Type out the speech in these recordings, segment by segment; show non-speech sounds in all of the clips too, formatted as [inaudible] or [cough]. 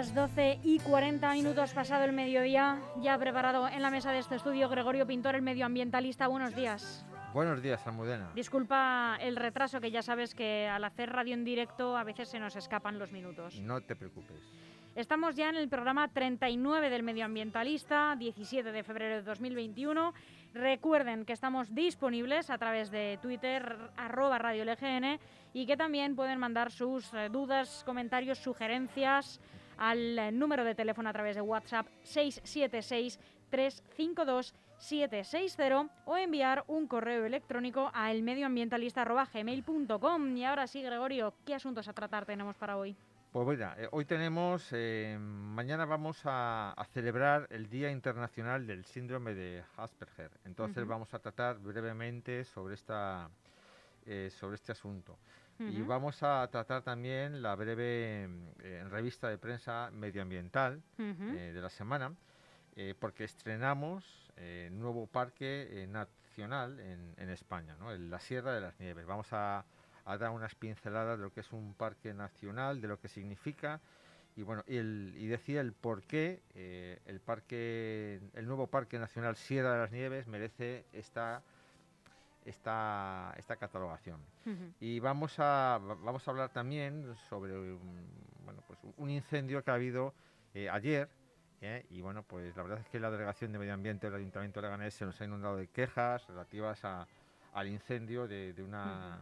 Las 12 y 40 minutos pasado el mediodía, ya preparado en la mesa de este estudio Gregorio Pintor, el medioambientalista. Buenos días. Buenos días, Almudena. Disculpa el retraso, que ya sabes que al hacer radio en directo a veces se nos escapan los minutos. No te preocupes. Estamos ya en el programa 39 del Medioambientalista, 17 de febrero de 2021. Recuerden que estamos disponibles a través de Twitter, arroba Radio LGN, y que también pueden mandar sus eh, dudas, comentarios, sugerencias al eh, número de teléfono a través de WhatsApp 676-352-760 o enviar un correo electrónico a elmedioambientalista.gmail.com. Y ahora sí, Gregorio, ¿qué asuntos a tratar tenemos para hoy? Pues mira, eh, hoy tenemos, eh, mañana vamos a, a celebrar el Día Internacional del Síndrome de Asperger. Entonces vamos a tratar brevemente sobre, esta, eh, sobre este asunto. Y vamos a tratar también la breve eh, revista de prensa medioambiental eh, de la semana, eh, porque estrenamos eh, nuevo parque nacional en, en España, ¿no? en la Sierra de las Nieves. Vamos a, a dar unas pinceladas de lo que es un parque nacional, de lo que significa y bueno y, el, y decía el por qué el parque, el nuevo parque nacional Sierra de las Nieves merece esta esta, esta catalogación. Y vamos a, va- vamos a hablar también sobre un, bueno, pues un incendio que ha habido eh, ayer. ¿eh? Y bueno, pues la verdad es que la Delegación de Medio Ambiente del Ayuntamiento de Leganés se nos ha inundado de quejas relativas a- al incendio de, de una...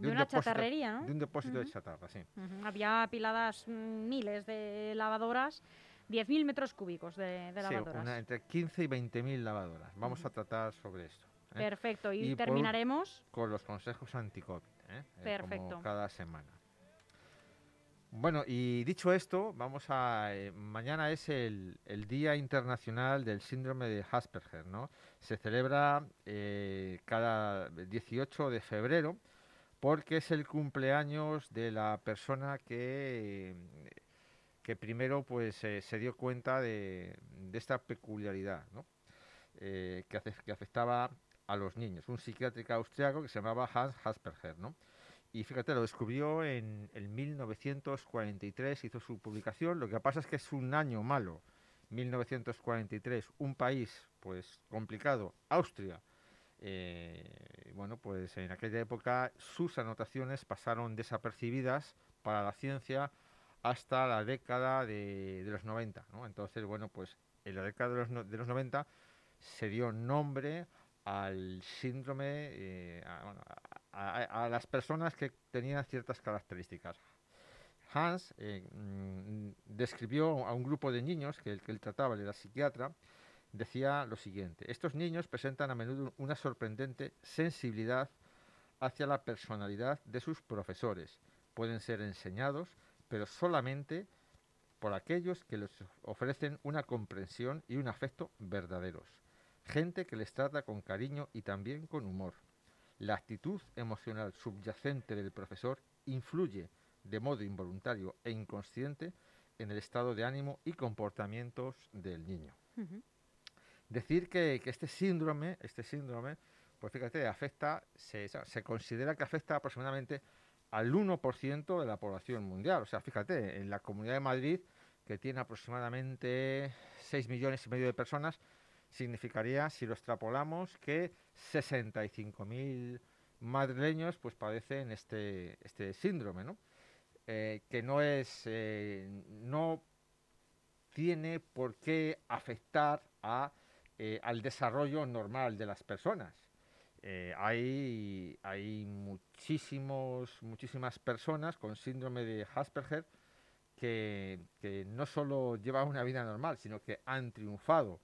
De un una depósito- chatarrería, ¿no? De un depósito de Ujú. chatarra, sí. Había apiladas mm, miles de lavadoras, 10.000 metros cúbicos de, de Sí, lavadoras. una- entre 15 y 20 mil lavadoras. Vamos a tratar sobre esto. ¿Eh? Perfecto, y, Y por ul- terminaremos. con los consejos anti-COVID, ¿eh? Eh, Perfecto. como cada semana. Bueno, y dicho esto, vamos a... eh, mañana es el, el Día Internacional del Síndrome de Asperger, ¿no? Se celebra cada 18 de febrero porque es el cumpleaños de la persona que, que primero pues eh, se dio cuenta de, de esta peculiaridad, ¿no? Eh, que, ace- que afectaba a los niños. Un psiquiátrico austriaco que se llamaba Hans Asperger, ¿no? Y fíjate, lo descubrió en, el 1943, hizo su publicación. Lo que pasa es que es un año malo, 1943, un país pues complicado, Austria. Eh, bueno, pues en aquella época sus anotaciones pasaron desapercibidas para la ciencia hasta la década de, de los 90, ¿no? Entonces, bueno, pues en la década de los, no- de los 90 se dio nombre al síndrome, eh, a, las personas que tenían ciertas características. Hans eh, mm, describió a un grupo de niños que, que él trataba, él era psiquiatra, decía lo siguiente, estos niños presentan a menudo una sorprendente sensibilidad hacia la personalidad de sus profesores. Pueden ser enseñados, pero solamente por aquellos que les ofrecen una comprensión y un afecto verdaderos. Gente que les trata con cariño y también con humor. La actitud emocional subyacente del profesor influye de modo involuntario e inconsciente en el estado de ánimo y comportamientos del niño. Decir que, que este síndrome, este síndrome, pues fíjate, afecta, se, se considera que afecta aproximadamente al 1% de la población mundial. O sea, fíjate, en la Comunidad de Madrid, que tiene aproximadamente 6 millones y medio de personas, significaría, si lo extrapolamos, que 65.000 madrileños pues padecen este, este síndrome, ¿no? Eh, que no es, eh, no tiene por qué afectar a, eh, al desarrollo normal de las personas. Hay, hay muchísimos, muchísimas personas con síndrome de Asperger que no solo llevan una vida normal, sino que han triunfado,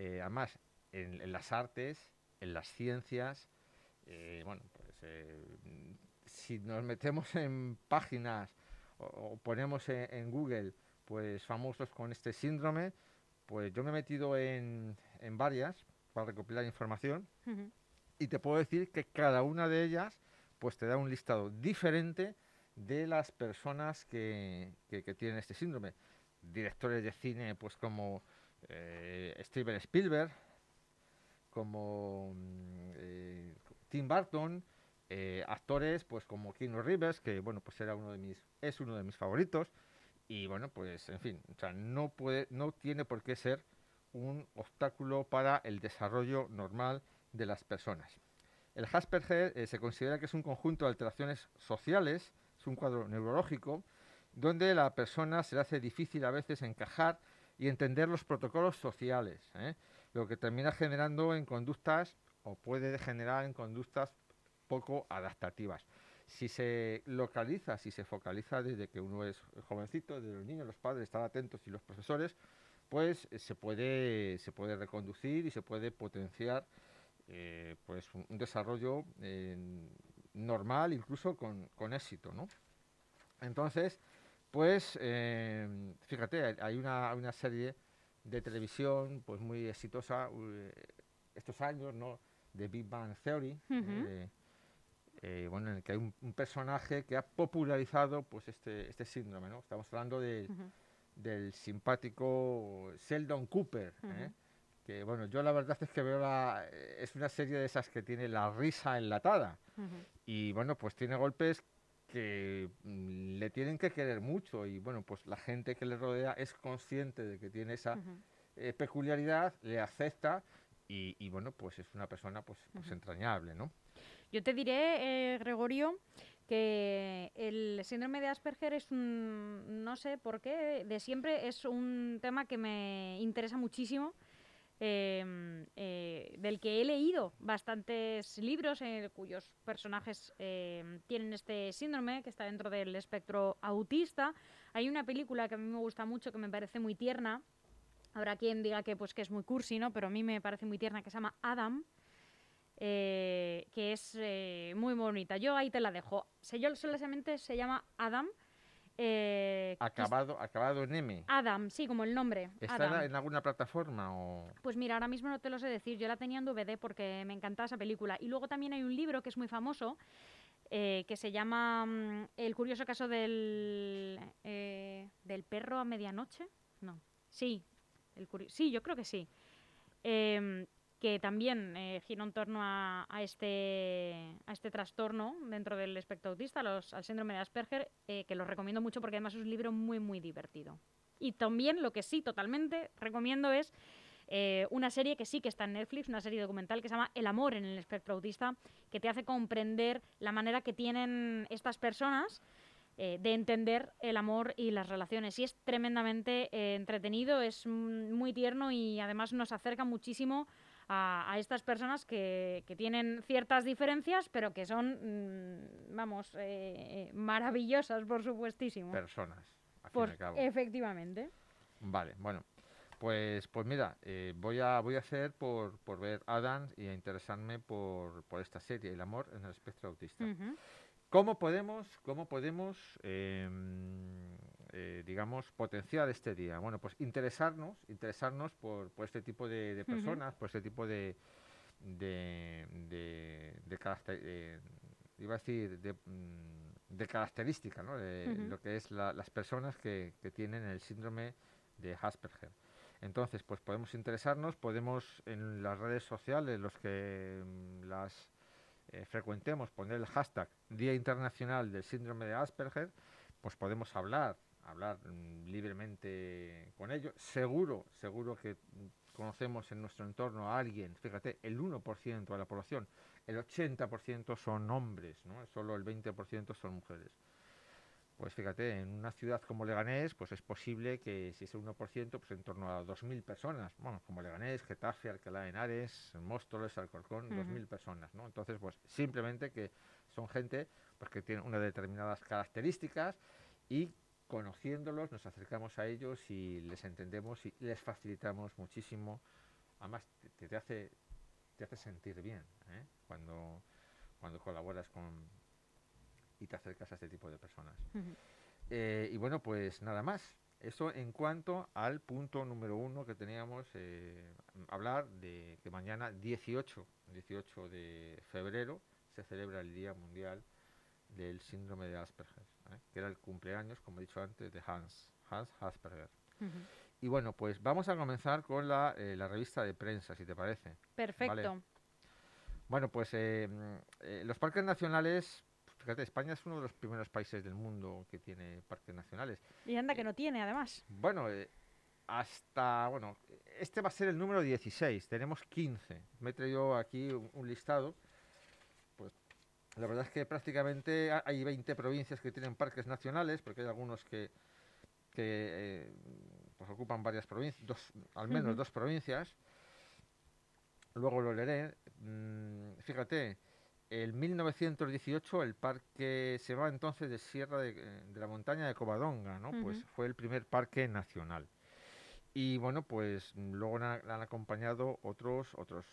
eh, además, en, en las artes, en las ciencias. eh, bueno, pues eh, si nos metemos en páginas o, o ponemos en, en Google, pues famosos con este síndrome, pues yo me he metido en, en varias para recopilar información y te puedo decir que cada una de ellas pues te da un listado diferente de las personas que, que- que tienen este síndrome. directores de cine pues como eh, Steven Spielberg, como mm, eh, Tim Burton, eh, actores pues como Keanu Reeves, que bueno pues era uno de mis, es uno de mis favoritos, y bueno pues en fin, no puede, no tiene por qué ser un obstáculo para el desarrollo normal de las personas. El Asperger se considera que es un conjunto de alteraciones sociales, es un cuadro neurológico, donde la persona se le hace difícil a veces encajar y entender los protocolos sociales, ¿eh? lo que termina generando en conductas o puede generar en conductas poco adaptativas. Si se localiza, si se focaliza desde que uno es jovencito, desde los niños, los padres están atentos y los profesores, pues eh, se puede, se puede reconducir y se puede potenciar eh, pues un, desarrollo normal, incluso con, con éxito, ¿no? Entonces, pues eh, fíjate, hay- una, una serie de televisión pues muy exitosa eh, estos años, ¿no? De Big Bang Theory, eh, eh, bueno, en el que hay un, un personaje que ha popularizado pues este, este síndrome, ¿no? Estamos hablando de, del simpático Sheldon Cooper, que bueno, yo la verdad es que veo la, es una serie de esas que tiene la risa enlatada y bueno, pues tiene golpes que mm, le tienen que querer mucho y bueno, pues la gente que le rodea es consciente de que tiene esa eh, peculiaridad, le acepta y, y, bueno, pues es una persona pues, pues entrañable, ¿no? Yo te diré, eh, Gregorio, que el síndrome de Asperger es un, no sé por qué, de siempre es un tema que me interesa muchísimo, em, eh, del que he leído bastantes libros eh, cuyos personajes em, tienen este síndrome, que está dentro del espectro autista. Hay una película que a mí me gusta mucho, que me parece muy tierna. Habrá quien diga que, pues, que es muy cursi, ¿no? Pero a mí me parece muy tierna, que se llama Adam eh, que es muy bonita. Yo ahí te la dejo. Se, yo solamente se llama Adam. Eh, Acabado, acabado en M. Adam, sí, como el nombre. ¿Está Adam. en alguna plataforma o...? Pues mira, ahora mismo no te lo sé decir. Yo la tenía en DVD porque me encantaba esa película. Y luego también hay un libro que es muy famoso eh, que se llama mm, El curioso caso del, eh, del perro a medianoche. No. Sí, el sí, yo creo que sí. Que también eh, gira en torno a, este, a este trastorno dentro del espectro autista, los, al síndrome de Asperger, eh, que lo recomiendo mucho porque además es un libro muy, muy divertido. Y también lo que sí totalmente recomiendo es eh, una serie que sí que está en Netflix, una serie documental que se llama El amor en el espectro autista, que te hace comprender la manera que tienen estas personas eh, de entender el amor y las relaciones. Y es tremendamente entretenido, es mm, muy tierno y además nos acerca muchísimo a, a estas personas que, que tienen ciertas diferencias, pero que son, mm, vamos, eh, maravillosas, por supuestísimo. personas, al fin y Por- al cabo. efectivamente. Vale, bueno. Pues, pues mira, eh, voy a voy a hacer por, por ver Adams y a interesarme por, por esta serie, El amor en el espectro autista. Ujú. ¿Cómo podemos, cómo podemos em, eh, digamos, potenciar este día? Bueno, pues interesarnos, interesarnos por, por este tipo de, personas, por este tipo de, de, de, eh, iba a decir, de, mm, característica, ¿no? De lo que es la- las personas que, que tienen el síndrome de Asperger. Entonces, pues podemos interesarnos, podemos en las redes sociales, los que mm, las eh, frecuentemos, poner el hashtag Día Internacional del Síndrome de Asperger, pues podemos hablar, hablar mm, libremente con ellos. Seguro, seguro que conocemos en nuestro entorno a alguien, fíjate, el 1% de la población, el 80% son hombres, ¿no? solo el 20% son mujeres. Pues fíjate, en una ciudad como Leganés, pues es posible que si es el 1%, pues en torno a 2.000 personas, bueno, como Leganés, Getafe, Alcalá Henares, Móstoles, Alcorcón, Ujú. 2.000 personas, ¿no? Entonces, pues simplemente que son gente pues, que tiene unas determinadas características y conociéndolos nos acercamos a ellos y les entendemos y les facilitamos muchísimo. Además, te, te hace, te hace sentir bien ¿eh? cuando, cuando colaboras con y te acercas a este tipo de personas. Eh, y bueno, pues nada más. Eso en cuanto al punto número uno que teníamos, eh, hablar de que mañana 18, 18 de febrero se celebra el Día Mundial del Síndrome de Asperger, ¿eh? que era el cumpleaños, como he dicho antes, de Hans, Hans Asperger. Y bueno, pues vamos a comenzar con la, eh, la revista de prensa, si te parece. Perfecto. Bueno, pues eh, eh, los parques nacionales, fíjate, España es uno de los primeros países del mundo que tiene parques nacionales. Y anda que no tiene, además. Bueno, hasta, bueno, este va a ser el número 16, tenemos 15. Me he traído aquí un, un listado. La verdad es que prácticamente ha- hay 20 provincias que tienen parques nacionales, porque hay algunos que, que eh, pues ocupan varias provincias, dos, al menos dos provincias. Luego lo leeré. Mm, fíjate, en 1918 el parque se va entonces de Sierra de, de la Montaña de Covadonga, ¿no? Pues fue el primer parque nacional. Y bueno, pues luego le han acompañado otros, otros,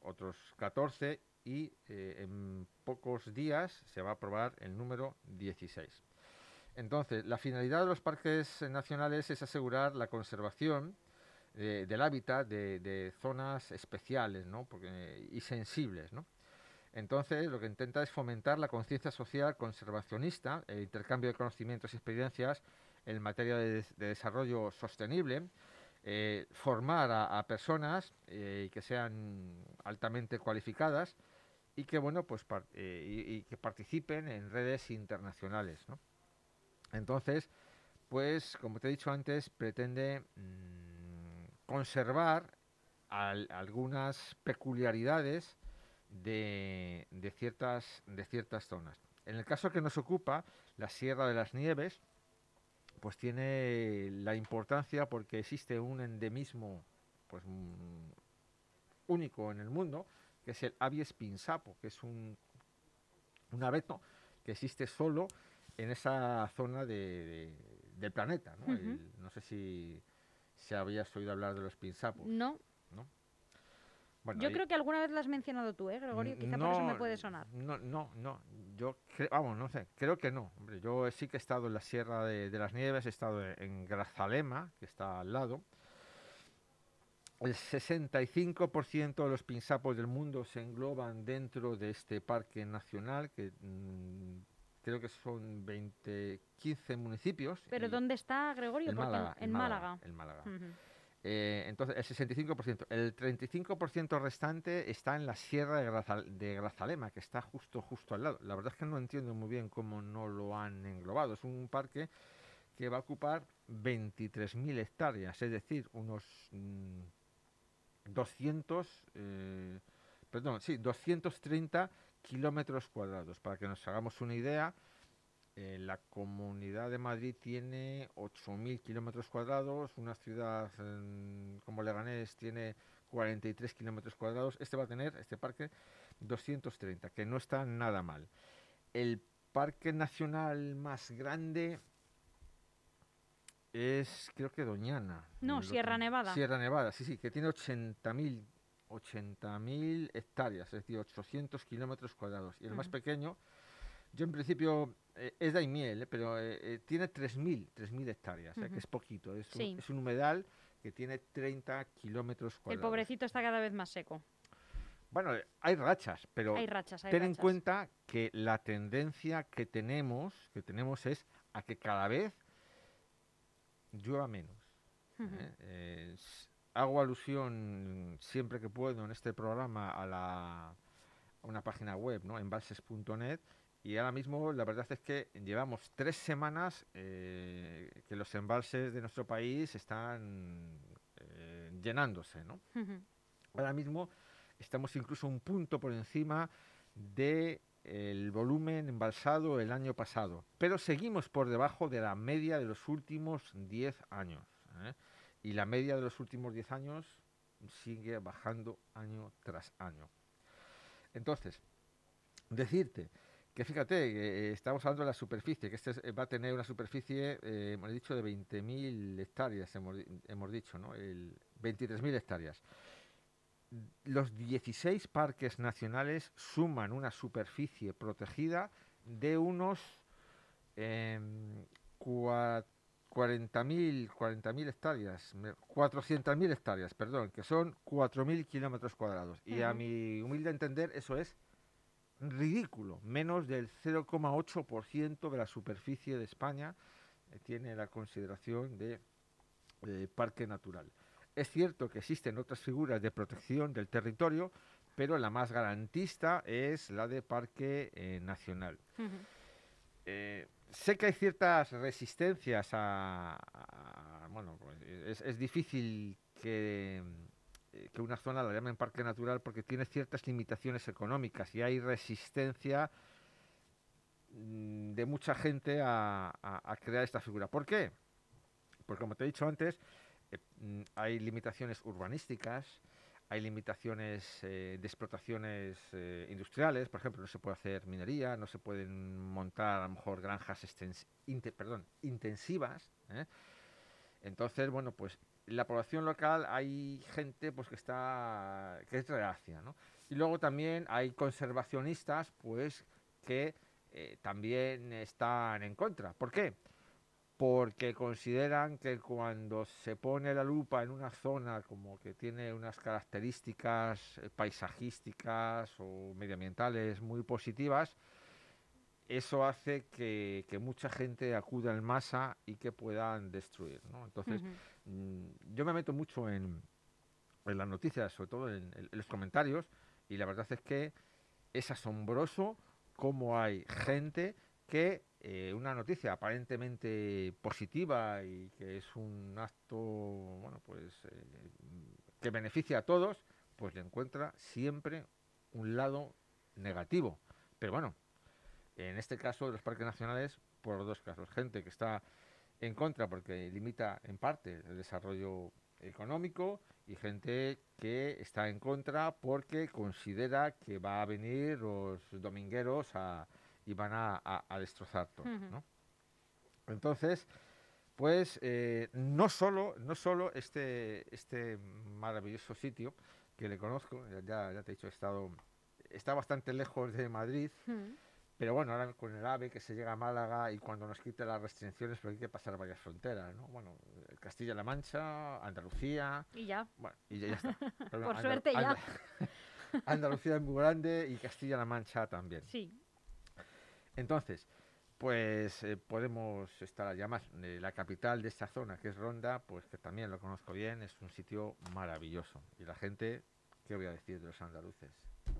otros 14 y eh, en pocos días se va a aprobar el número 16. Entonces, la finalidad de los parques nacionales es asegurar la conservación eh, del hábitat de, zonas especiales ¿no? Porque- y sensibles. ¿no? Entonces, lo que intenta es fomentar la conciencia social conservacionista, el intercambio de conocimientos y experiencias en materia de, des- de desarrollo sostenible, eh, formar a, a personas eh, que sean altamente cualificadas y que bueno pues eh, y, que participen en redes internacionales. ¿no? Entonces, pues como te he dicho antes, pretende mm, conservar al- algunas peculiaridades de, de ciertas, de ciertas zonas. En el caso que nos ocupa, la Sierra de las Nieves, pues tiene la importancia porque existe un endemismo pues, mm, único en el mundo, que es el Abies pinsapo, que es un, un abeto que existe solo en esa zona de, de- del planeta. ¿no? El- no sé si, si habías oído hablar de los pinsapos. No, Bueno, yo ahí- creo que alguna vez lo has mencionado tú, ¿eh, Gregorio? Quizá por eso me puede sonar. No, no, no. Yo, vamos, no sé. Creo que no. Hombre, yo sí que he estado en la Sierra de, de las Nieves, he estado en, en Grazalema, que está al lado. El 65% de los pinsapos del mundo se engloban dentro de este parque nacional, que mm, creo que son 20, 15 municipios. ¿Pero dónde está, Gregorio? en Málaga. en Málaga. En Málaga. Ujú. Eh, entonces, el 65%. El 35% restante está en la Sierra de, Grazal- de Grazalema, que está justo, justo al lado. La verdad es que no entiendo muy bien cómo no lo han englobado. Es un parque que va a ocupar 23.000 hectáreas, es decir, unos mm, 200, eh, perdón, sí, 230 kilómetros cuadrados. Para que nos hagamos una idea, eh, la Comunidad de Madrid tiene 8.000 kilómetros cuadrados, una ciudad como Leganés tiene 43 kilómetros cuadrados. Este va a tener, este parque, 230, que no está nada mal. El parque nacional más grande es, creo que Doñana. No, el Sierra otro. Nevada. Sierra Nevada, sí, sí, que tiene 80.000 80.000 hectáreas, es decir, 800 kilómetros cuadrados. Y el más pequeño, yo en principio, eh, es Daimiel, eh, pero eh, eh, tiene 3.000 3.000 hectáreas, o sea, que es poquito. Es, Sí. un, es un humedal que tiene 30 kilómetros El cuadrados. pobrecito está cada vez más seco. Bueno, eh, hay rachas, pero Hay rachas, hay ten en cuenta que la tendencia que tenemos, que tenemos es a que cada vez llueva menos. ¿eh? Eh, hago alusión siempre que puedo en este programa a, la, a una página web, ¿no? embalses.net, y ahora mismo la verdad es que llevamos tres semanas eh, que los embalses de nuestro país están eh, llenándose. ¿no? Ahora mismo estamos incluso un punto por encima de el volumen embalsado el año pasado, pero seguimos por debajo de la media de los últimos 10 años. ¿eh? Y la media de los últimos 10 años sigue bajando año tras año. Entonces, decirte que fíjate, que, eh, estamos hablando de la superficie, que este es- va a tener una superficie, eh, hemos dicho, de 20.000 hectáreas, hemos, hemos dicho, ¿no? El 23.000 hectáreas. Los 16 parques nacionales suman una superficie protegida de unos cua- 40.000 40.000 hectáreas, me- 400.000 hectáreas, perdón, que son 4.000 kilómetros cuadrados. Y a mi humilde entender eso es ridículo, menos del 0,8% de la superficie de España eh, tiene la consideración de eh, parque natural. Es cierto que existen otras figuras de protección del territorio, pero la más garantista es la de parque eh, nacional. Eh, sé que hay ciertas resistencias a, a- bueno, pues, es, es difícil que, eh, que una zona la llamen parque natural porque tiene ciertas limitaciones económicas y hay resistencia mm, de mucha gente a, a- a crear esta figura. ¿Por qué? Porque como te he dicho antes, hay limitaciones urbanísticas, hay limitaciones eh, de explotaciones eh, industriales, por ejemplo, no se puede hacer minería, no se pueden montar a lo mejor granjas extens- inte- perdón, intensivas. ¿eh? Entonces, bueno, pues la población local hay gente pues que está que es reacia, ¿no? Y luego también hay conservacionistas, pues que eh, también están en contra. ¿Por qué? Porque consideran que cuando se pone la lupa en una zona como que tiene unas características eh, paisajísticas o medioambientales muy positivas, eso hace que, que mucha gente acuda en masa y que puedan destruir. ¿no? Entonces, mm, yo me meto mucho en, en las noticias, sobre todo en, en los comentarios, y la verdad es que es asombroso cómo hay gente que eh, una noticia aparentemente positiva y que es un acto, bueno, pues eh, que beneficia a todos, pues le encuentra siempre un lado negativo. Pero bueno, en este caso de los parques nacionales, por dos casos, gente que está en contra porque limita en parte el desarrollo económico y gente que está en contra porque considera que va a venir los domingueros a, y van a, a- a destrozar todo. Ujú. ¿no? Entonces, pues eh, no solo, no solo este, este maravilloso sitio que le conozco, ya- ya, te he dicho, he estado, está bastante lejos de Madrid, Ujú. pero bueno, ahora con el AVE que se llega a Málaga y cuando nos quite las restricciones, pero hay que pasar varias fronteras, ¿no? Bueno, eh, Castilla-La Mancha, Andalucía, Y ya. bueno, y ya, ya está. [laughs] Pero Por Andal- suerte ya. Andal- [laughs] Andalucía es muy grande y Castilla-La Mancha también. Sí. Entonces, pues eh, podemos estar allá más. Eh, la capital de esta zona, que es Ronda, pues que también lo conozco bien, es un sitio maravilloso. Y la gente, ¿qué voy a decir de los andaluces?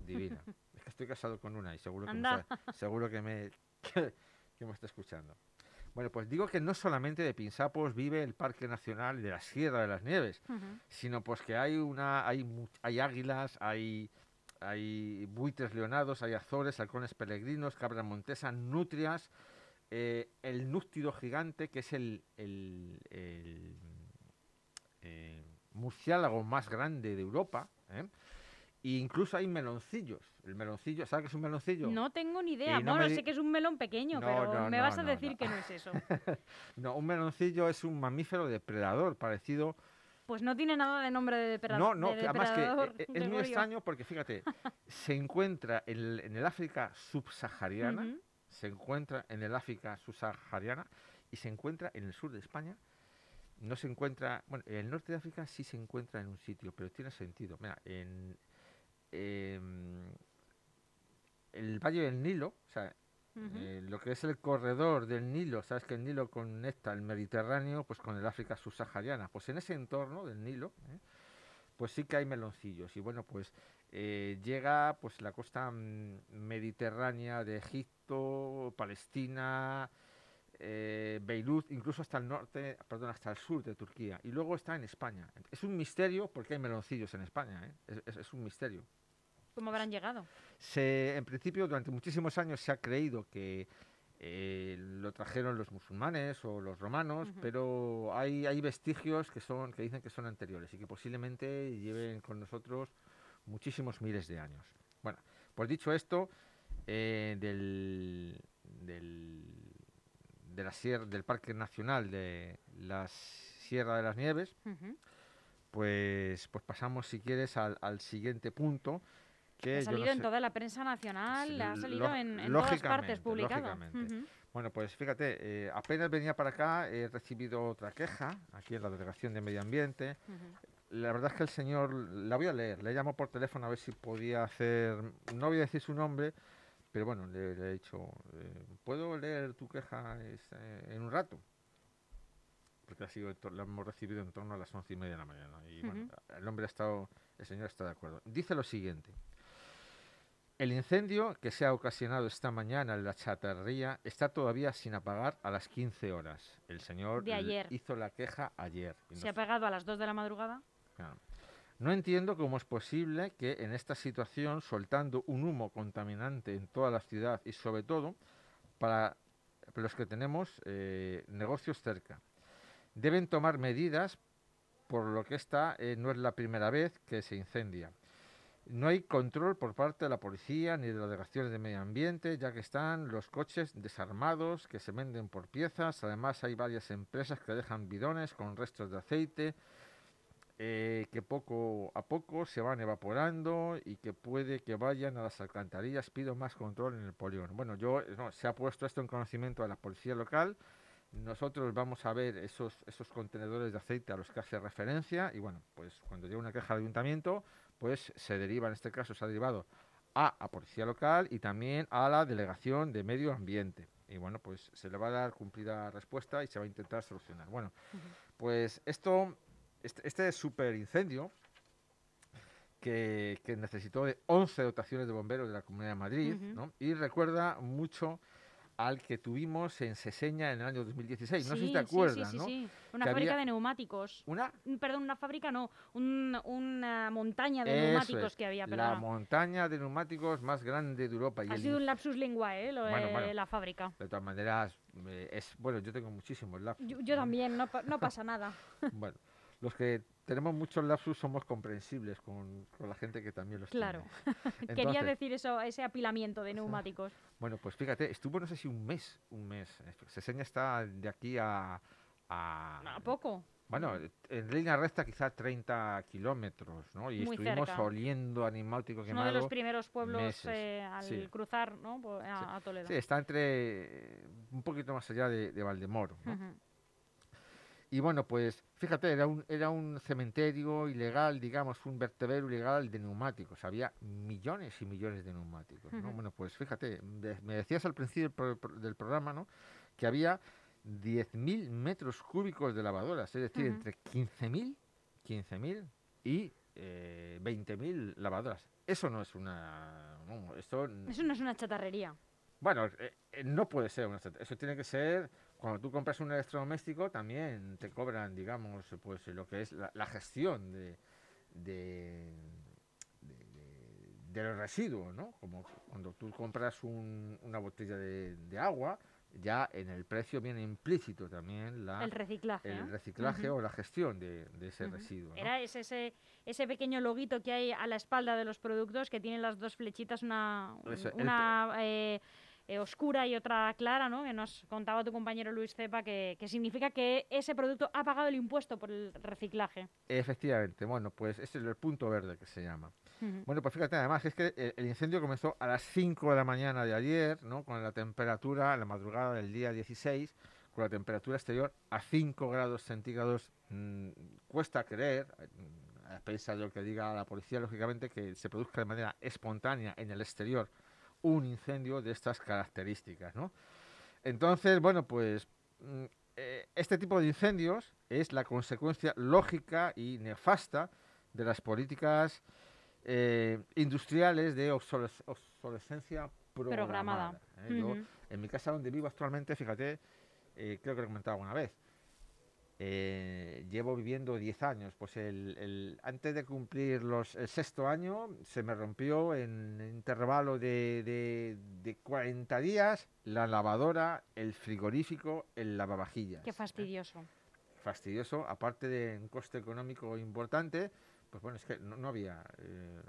Divina. [laughs] es que estoy casado con una y seguro que, me, está, seguro que, me, que, que me está escuchando. Bueno, pues digo que no solamente de Pinsapos vive el Parque Nacional de la Sierra de las Nieves, sino pues que hay una hay hay águilas, hay hay buitres leonados, hay azores, halcones peregrinos, cabra montesa, nutrias, eh, el núctido gigante, que es el, el, el, eh, murciélago más grande de Europa, ¿eh? e incluso hay meloncillos. El meloncillo, ¿sabes qué es un meloncillo? No tengo ni idea. No bueno, di- sé que es un melón pequeño, No, pero no, me vas a decir que no es eso. [laughs] No, un meloncillo es un mamífero depredador, parecido Pues no tiene nada de nombre de, depera- No, no, de además que depredador. eh, eh, es muy extraño porque fíjate, [laughs] se encuentra en el, en el África subsahariana, se encuentra en el África subsahariana y se encuentra en el sur de España. No se encuentra, bueno, en el norte de África sí se encuentra en un sitio, pero tiene sentido. Mira, en em, el Valle del Nilo, o sea, Eh, lo que es el corredor del Nilo, sabes que el Nilo conecta el Mediterráneo pues con el África subsahariana. Pues en ese entorno del Nilo, ¿eh? pues sí que hay meloncillos. Y bueno, pues eh, llega pues la costa mm, mediterránea de Egipto, Palestina, eh, Beirut, incluso hasta el norte, perdón, hasta el sur de Turquía. Y luego está en España. Es un misterio porque hay meloncillos en España, ¿eh? es un misterio. ¿Cómo habrán llegado? Se, en principio, durante muchísimos años se ha creído que eh, lo trajeron los musulmanes o los romanos, pero hay, hay vestigios que, son, que dicen que son anteriores y que posiblemente lleven con nosotros muchísimos miles de años. Bueno, pues dicho esto, eh, del, del, de la sierra, del Parque Nacional de la Sierra de las Nieves, pues, pues pasamos, si quieres, al, al siguiente punto. Que Ha no salido en sé- toda la prensa nacional, Sí, ha salido en, en todas partes publicado. Bueno, pues fíjate, eh, apenas venía para acá, he recibido otra queja aquí en la Delegación de Medio Ambiente. La verdad es que el señor, la voy a leer, le llamo por teléfono a ver si podía hacer, no voy a decir su nombre, pero bueno, le, le he dicho, eh, ¿puedo leer tu queja este, en un rato? porque ha sido, lo hemos recibido en torno a las once y media de la mañana. Y bueno, el hombre ha estado, el señor está de acuerdo. Dice lo siguiente. El incendio que se ha ocasionado esta mañana en la chatarrería está todavía sin apagar a las 15 horas. El señor De ayer. hizo la queja ayer. Se ha pegado a las 2 de la madrugada. Claro. No entiendo cómo es posible que en esta situación, soltando un humo contaminante en toda la ciudad y sobre todo para los que tenemos eh, negocios cerca, deben tomar medidas por lo que esta eh, no es la primera vez que se incendia. No hay control por parte de la policía ni de las delegaciones de medio ambiente, ya que están los coches desarmados que se venden por piezas. Además, hay varias empresas que dejan bidones con restos de aceite eh, que poco a poco se van evaporando y que puede que vayan a las alcantarillas. Pido más control en el polígono. Bueno, yo eh, no, se ha puesto esto en conocimiento de la policía local. Nosotros vamos a ver esos, esos contenedores de aceite a los que hace referencia y bueno, pues cuando llega una queja al ayuntamiento, pues se deriva, en este caso se ha derivado a la policía local y también a la delegación de medio ambiente. Y bueno, pues se le va a dar cumplida respuesta y se va a intentar solucionar. Bueno, pues esto, este, este super incendio que, que necesitó de 11 dotaciones de bomberos de la Comunidad de Madrid. Y recuerda mucho al que tuvimos en Seseña en el año 2016. No sé si te Sí, sí, acuerdas, sí, sí, ¿no? sí. Una Que fábrica había- de neumáticos. Una Mm, Perdón, una fábrica no, un- una montaña de Eso neumáticos es, que había, la perdona. montaña de neumáticos más grande de Europa. Y Ha el sido un lapsus linguae, ¿eh? Lo de Bueno, bueno. la fábrica. De todas maneras, eh, es bueno, yo tengo muchísimos lapsus. Yo, yo también, no, no pasa nada. [laughs] Bueno, los que tenemos muchos lapsus somos comprensibles con, con la gente que también los Claro. [laughs] tiene. Quería Entonces, decir eso, ese apilamiento de neumáticos. Bueno, pues fíjate, estuvo no sé si un mes, un mes. Seseña está de aquí a... a- ¿A poco? Bueno, en línea recta quizá 30 kilómetros, ¿no? Y Muy estuvimos cerca. oliendo animáutico Es uno de los quemado. primeros pueblos eh, al sí. cruzar ¿no? Po- a, a Toledo. Sí, está entre... eh, un poquito más allá de, de Valdemoro, ¿no? Y bueno, pues fíjate, era un, era un cementerio ilegal, digamos, un vertedero ilegal de neumáticos. Había millones y millones de neumáticos. ¿no? Bueno, pues fíjate, me decías al principio del pro- pro- del programa, ¿no? Que había 10.000 metros cúbicos de lavadoras, es decir, Ujú. entre 15.000 15.000 y eh, 20.000 lavadoras. Eso no es una... no, esto Eso no es una chatarrería. Bueno, eh, eh, no puede ser una. Eso tiene que ser cuando tú compras un electrodoméstico también te cobran, digamos, pues lo que es la, la gestión de, de, de- de- de los residuos, ¿no? Como cuando tú compras un- una botella de, agua, ya en el precio viene implícito también la, el reciclaje. el reciclaje o la gestión de, ese residuo. ¿no? Era ese, ese, ese pequeño loguito que hay a la espalda de los productos que tienen las dos flechitas, una, Eso, el una eh, eh, oscura y otra clara, ¿no? Que nos contaba tu compañero Luis Cepa, que, que significa que ese producto ha pagado el impuesto por el reciclaje. Efectivamente, bueno, pues ese es el punto verde que se llama. Bueno, pues fíjate, además es que el, el incendio comenzó a las 5 de la mañana de ayer, ¿no? Con la temperatura, la madrugada del día 16, con la temperatura exterior a 5 grados centígrados. mm, cuesta creer, mm, a pesar de lo que diga la policía, lógicamente, que se produzca de manera espontánea en el exterior un incendio de estas características, ¿no? Entonces, bueno, pues mm, eh, este tipo de incendios es la consecuencia lógica y nefasta de las políticas eh, industriales de obsoles- obsolescencia programada. Programada. ¿eh? Yo, en mi casa donde vivo actualmente, fíjate, eh, creo que lo he comentado alguna vez, eh, llevo viviendo 10 años. Pues el, el- antes de cumplir los, el sexto año se me rompió en intervalo de, de, de 40 días la lavadora, el frigorífico, el lavavajillas. Qué ¿eh? fastidioso. Fastidioso, aparte de un coste económico importante, pues bueno, es que no, no había... eh,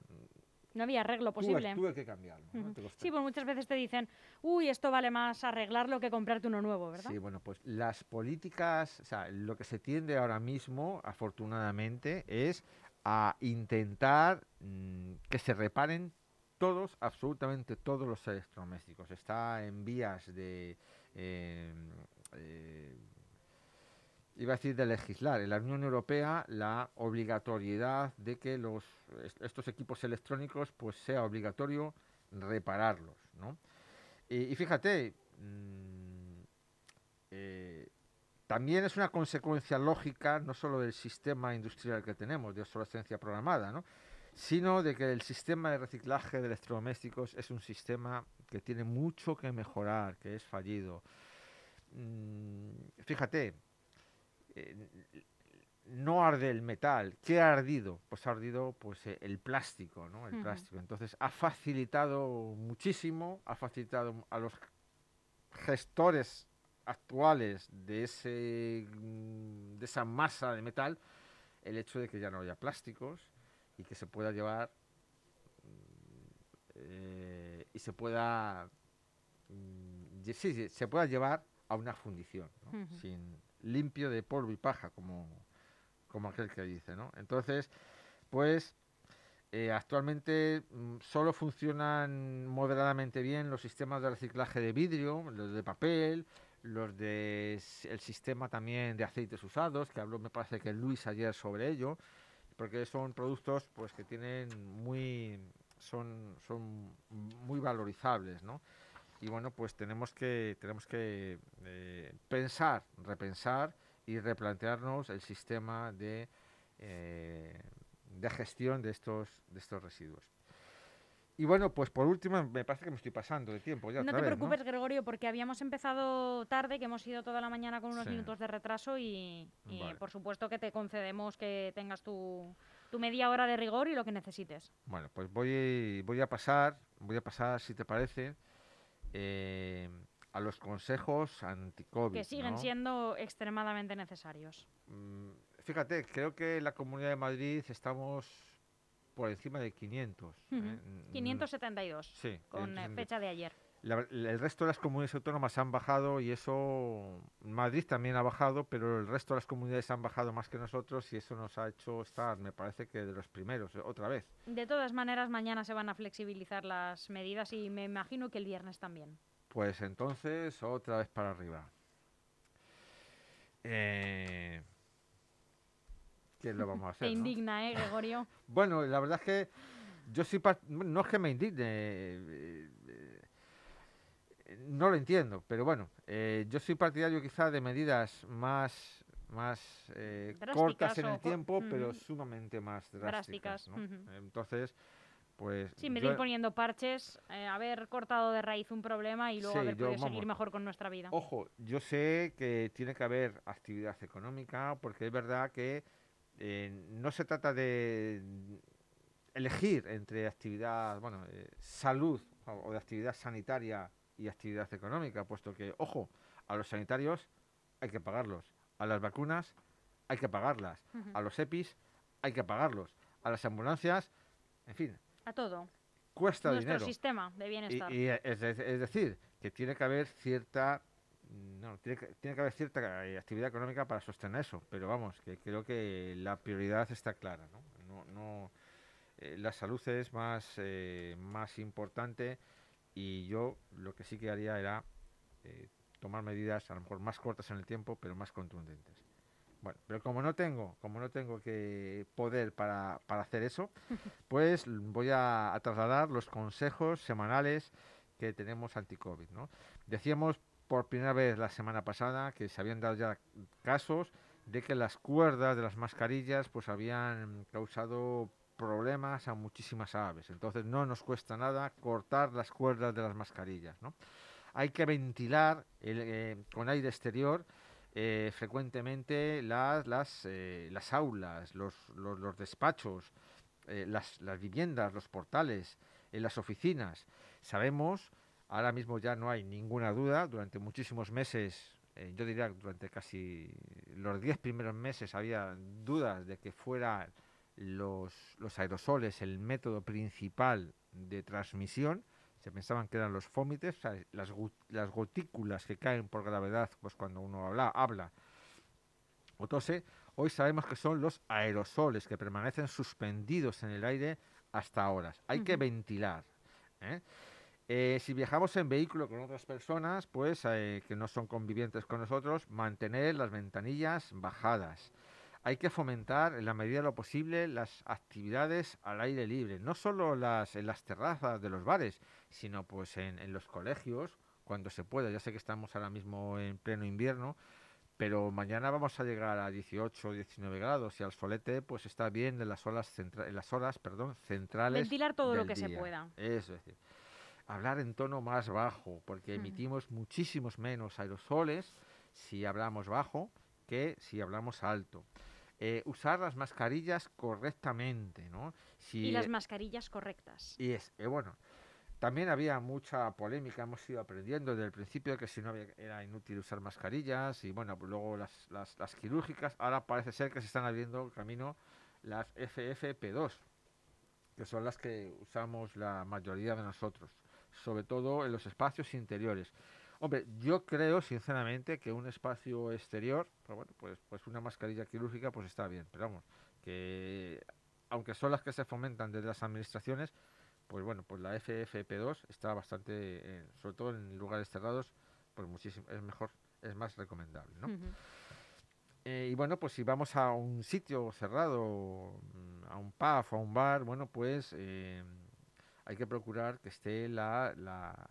No había arreglo tuve, posible. tuve que cambiarlo. Sí, pues muchas veces te dicen, uy, esto vale más arreglarlo que comprarte uno nuevo, ¿verdad? Sí, bueno, pues las políticas, o sea, lo que se tiende ahora mismo, afortunadamente, es a intentar mm, que se reparen todos, absolutamente todos los electrodomésticos. Está en vías de, eh, eh, iba a decir de legislar, en la Unión Europea la obligatoriedad de que los est- estos equipos electrónicos pues sea obligatorio repararlos, ¿no? Y, fíjate, mm, eh, también es una consecuencia lógica no solo del sistema industrial que tenemos de obsolescencia programada, ¿no? sino de que el sistema de reciclaje de electrodomésticos es un sistema que tiene mucho que mejorar, que es fallido. Mm, fíjate, no arde el metal. ¿Qué ha ardido? Pues ha ardido pues, eh, el plástico, ¿no? El plástico. Entonces ha facilitado muchísimo, ha facilitado a los gestores actuales de, ese, mm, de esa masa de metal el hecho de que ya no haya plásticos y que se pueda llevar mm, eh, y se pueda mm, sí, sí, se pueda llevar a una fundición sin limpio de polvo y paja como como aquel que dice no entonces pues eh, actualmente mm, solo funcionan moderadamente bien los sistemas de reciclaje de vidrio, los de papel, los de el sistema también de aceites usados, que habló me parece que Luis ayer sobre ello, porque son productos pues que tienen muy son son muy valorizables, ¿no? Y bueno, pues tenemos que tenemos que eh, pensar, repensar y replantearnos el sistema de eh, de gestión de estos, de estos residuos. Y bueno, pues por último, me parece que me estoy pasando de tiempo ya No otra te vez, preocupes, Gregorio, porque habíamos empezado tarde, que hemos ido toda la mañana con unos Sí. minutos de retraso y, y, Vale. por supuesto que te concedemos que tengas tu, tu media hora de rigor y lo que necesites. Bueno, pues voy, voy a pasar, voy a pasar, si te parece, eh, a los consejos anti-COVID. Que siguen ¿no? siendo extremadamente necesarios. Mm, Fíjate, creo que en la Comunidad de Madrid estamos por encima de 500. ¿eh? Ujú. Mm, 572, Sí. con eh, 572. fecha de ayer. La- el resto de las comunidades autónomas han bajado y eso, Madrid también ha bajado, pero el resto de las comunidades han bajado más que nosotros y eso nos ha hecho estar, me parece que de los primeros, eh, otra vez. De todas maneras, mañana se van a flexibilizar las medidas y me imagino que el viernes también. Pues entonces, otra vez para arriba. Eh, ¿Qué lo vamos a [laughs] hacer? Te no? indigna, ¿eh, Gregorio? [laughs] Bueno, la verdad es que yo par- no es que me indigne, eh, eh, no lo entiendo, pero bueno, eh, yo soy partidario quizá de medidas más más eh, cortas en el tiempo, pero sumamente más drásticas. Drásticas, ¿no? ujú. Entonces, pues Sí, yo- de ir poniendo parches, eh, haber cortado de raíz un problema y luego Sí, haber yo, podido seguir mejor con nuestra vida. Ojo, yo sé que tiene que haber actividad económica, porque es verdad que eh, no se trata de elegir entre actividad, bueno, eh, salud o de actividad sanitaria y actividad económica, puesto que, ojo, a los sanitarios hay que pagarlos, a las vacunas hay que pagarlas, a los EPIs hay que pagarlos, a las ambulancias, en fin, A todo. cuesta Nuestro dinero. sistema de bienestar. y es, de- es decir, que tiene que haber cierta no, tiene que, tiene que haber cierta eh, actividad económica para sostener eso, pero vamos, que creo que la prioridad está clara, ¿no? no, no eh, la salud es más, eh, más importante y yo lo que sí que haría era eh, tomar medidas a lo mejor más cortas en el tiempo, pero más contundentes. Bueno, pero como no tengo, como no tengo que poder para, para hacer eso, [laughs] pues voy a, a trasladar los consejos semanales que tenemos anti-COVID, ¿no? Decíamos por primera vez la semana pasada que se habían dado ya casos de que las cuerdas de las mascarillas pues habían causado problemas a muchísimas aves. Entonces no nos cuesta nada cortar las cuerdas de las mascarillas, ¿no? Hay que ventilar eh, con aire exterior eh, frecuentemente las, las, eh, las aulas, los, los, despachos, las, las viviendas, los portales, las oficinas. Sabemos, ahora mismo ya no hay ninguna duda, durante muchísimos meses, yo diría durante casi los 10 primeros meses había dudas de que fueran los, los aerosoles el método principal de transmisión. Se pensaban que eran los fómites, o sea, las, gotículas que caen por gravedad pues cuando uno habla, habla o tose. Hoy sabemos que son los aerosoles que permanecen suspendidos en el aire hasta horas. Hay que ventilar. ¿eh? Eh, si viajamos en vehículo con otras personas, pues eh, que no son convivientes con nosotros, mantener las ventanillas bajadas. Hay que fomentar en la medida de lo posible las actividades al aire libre, no solo las, en las terrazas de los bares, sino pues en, en los colegios, cuando se pueda. Ya sé que estamos ahora mismo en pleno invierno, pero mañana vamos a llegar a 18 o 19 grados y al solete pues está bien en las horas, centra- en las horas perdón, centrales. Ventilar todo lo que se pueda. Eso es decir, hablar en tono más bajo, porque emitimos muchísimos menos aerosoles si hablamos bajo que si hablamos alto. Eh, usar las mascarillas correctamente, ¿no? Si, Y las mascarillas correctas. y es, eh, bueno, también había mucha polémica, hemos ido aprendiendo desde el principio que si no había- era inútil usar mascarillas y bueno, pues luego las, las, las quirúrgicas, ahora parece ser que se están abriendo camino las FFP2, que son las que usamos la mayoría de nosotros, sobre todo en los espacios interiores. Hombre, yo creo sinceramente que un espacio exterior, pues bueno, pues, pues una mascarilla quirúrgica pues está bien, pero vamos, que aunque son las que se fomentan desde las administraciones, pues bueno, pues la FFP2 está bastante, eh, sobre todo en lugares cerrados, pues muchísimo, es mejor, es más recomendable, ¿no? Eh, y bueno, pues si vamos a un sitio cerrado, mm, a un pub a un bar, bueno, pues eh, hay que procurar que esté la, la,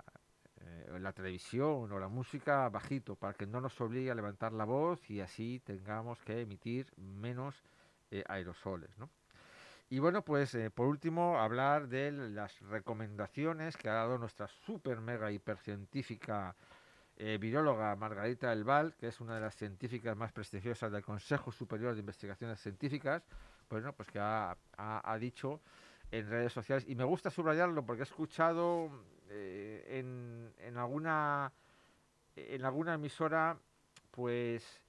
eh, la televisión o la música bajito para que no nos obligue a levantar la voz y así tengamos que emitir menos eh, aerosoles, ¿no? Y bueno, pues eh, por último, hablar de las recomendaciones que ha dado nuestra super mega hipercientífica viróloga Margarita del Val, que es una de las científicas más prestigiosas del Consejo Superior de Investigaciones Científicas, bueno, pues que ha- ha dicho en redes sociales, y me gusta subrayarlo porque he escuchado eh, en, en alguna en alguna emisora, pues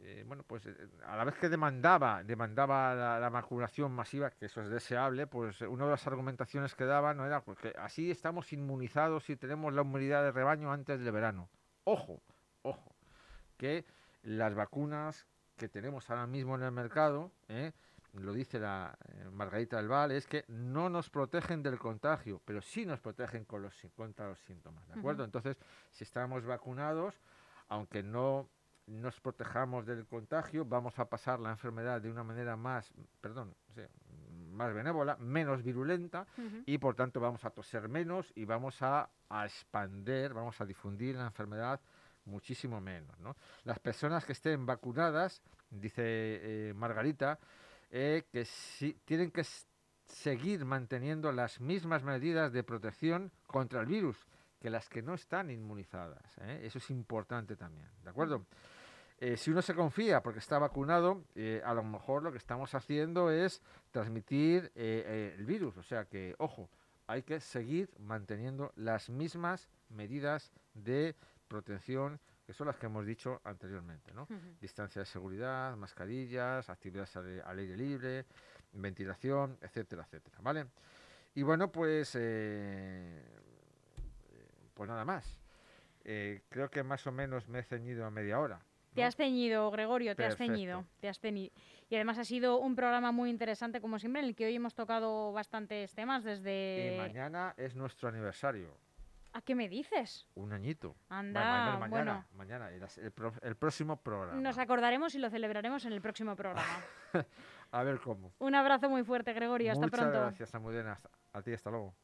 eh, bueno, pues eh, a la vez que demandaba, demandaba la, la vacunación masiva, que eso es deseable, pues una de las argumentaciones que daba no era porque así estamos inmunizados y tenemos la inmunidad de rebaño antes del verano. Ojo, ojo, que las vacunas que tenemos ahora mismo en el mercado, ¿eh? Lo dice la eh, Margarita del Val, es que no nos protegen del contagio, pero sí nos protegen con los, sí- contra los síntomas, ¿de acuerdo? Entonces, si estamos vacunados, aunque no nos protejamos del contagio, vamos a pasar la enfermedad de una manera más, perdón, sea, más benévola, menos virulenta y por tanto vamos a toser menos y vamos a, a expander, vamos a difundir la enfermedad muchísimo menos. ¿no? Las personas que estén vacunadas, dice eh, Margarita, eh, que sí, tienen que seguir manteniendo las mismas medidas de protección contra el virus que las que no están inmunizadas. ¿eh? Eso es importante también, ¿de acuerdo? Eh, si uno se confía porque está vacunado, a lo mejor lo que estamos haciendo es transmitir el virus. O sea que, ojo, hay que seguir manteniendo las mismas medidas de protección que son las que hemos dicho anteriormente, ¿no? Ujú. Distancia de seguridad, mascarillas, actividades al, al aire libre, ventilación, etcétera, etcétera, ¿vale? Y bueno, pues, eh, eh, pues nada más. Eh, creo que más o menos me he ceñido a media hora. Te has ceñido, Gregorio, te has ceñido, te has ceñido. Y además ha sido un programa muy interesante, como siempre, en el que hoy hemos tocado bastantes temas Y desde... mañana es nuestro aniversario, ¿A qué me dices? un añito. Anda, ma- mañana, bueno. mañana, el, el pro- el próximo programa. Nos acordaremos y lo celebraremos en el próximo programa. [laughs] A ver cómo. un abrazo muy fuerte, Gregorio. Hasta Muchas pronto. gracias, Almudena. Hasta- A ti, hasta luego.